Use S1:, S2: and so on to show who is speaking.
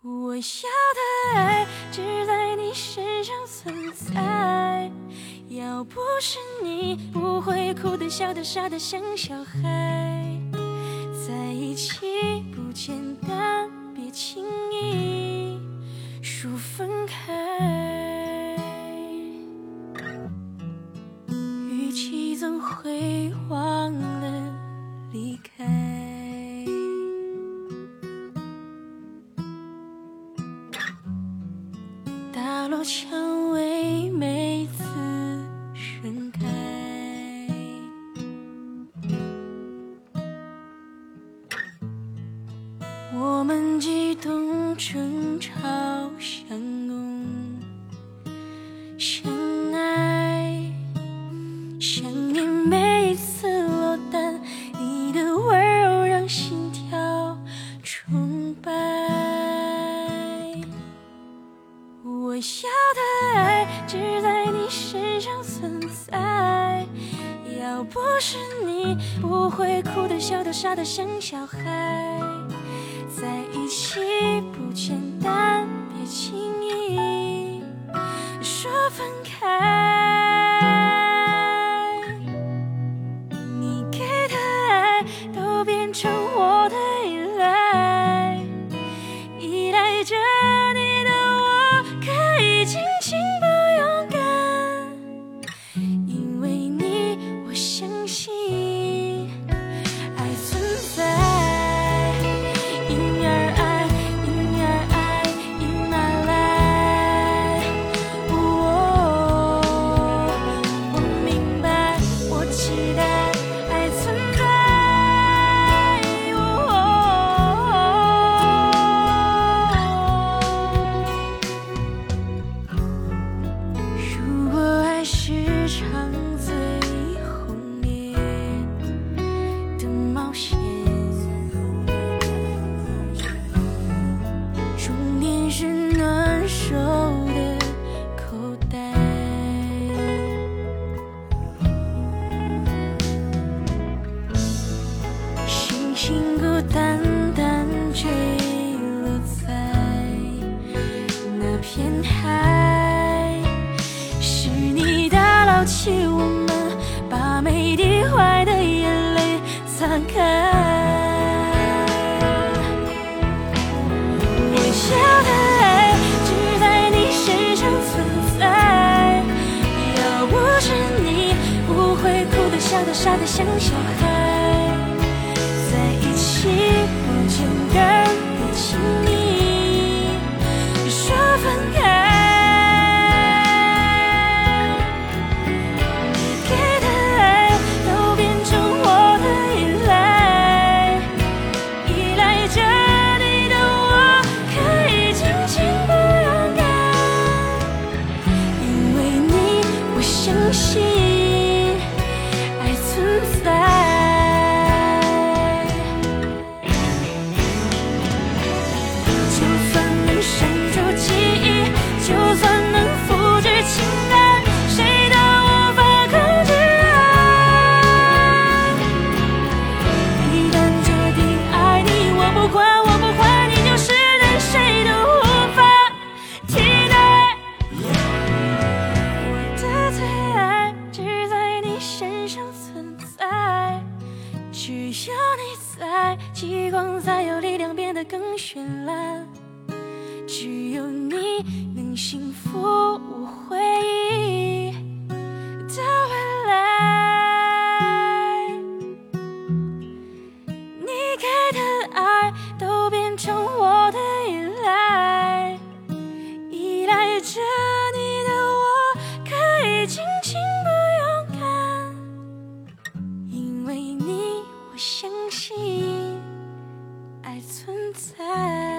S1: 我要的爱只在你身上存在，要不是你，不会哭的、笑的、傻的像小孩。在一起不简单，别轻落蔷薇每次盛开，我们激动争吵相拥存在，要不是你，不会哭的、笑的、傻的像小孩。在一起是暖手的口袋。星星孤单单坠落在那片海，是你打捞起我们，把每滴坏的眼泪擦干。笑的、傻的像小孩。在，激光才有力量变得更绚烂。只有你能幸福我回忆的未来。你给的爱都变成我的依赖，依赖着存在。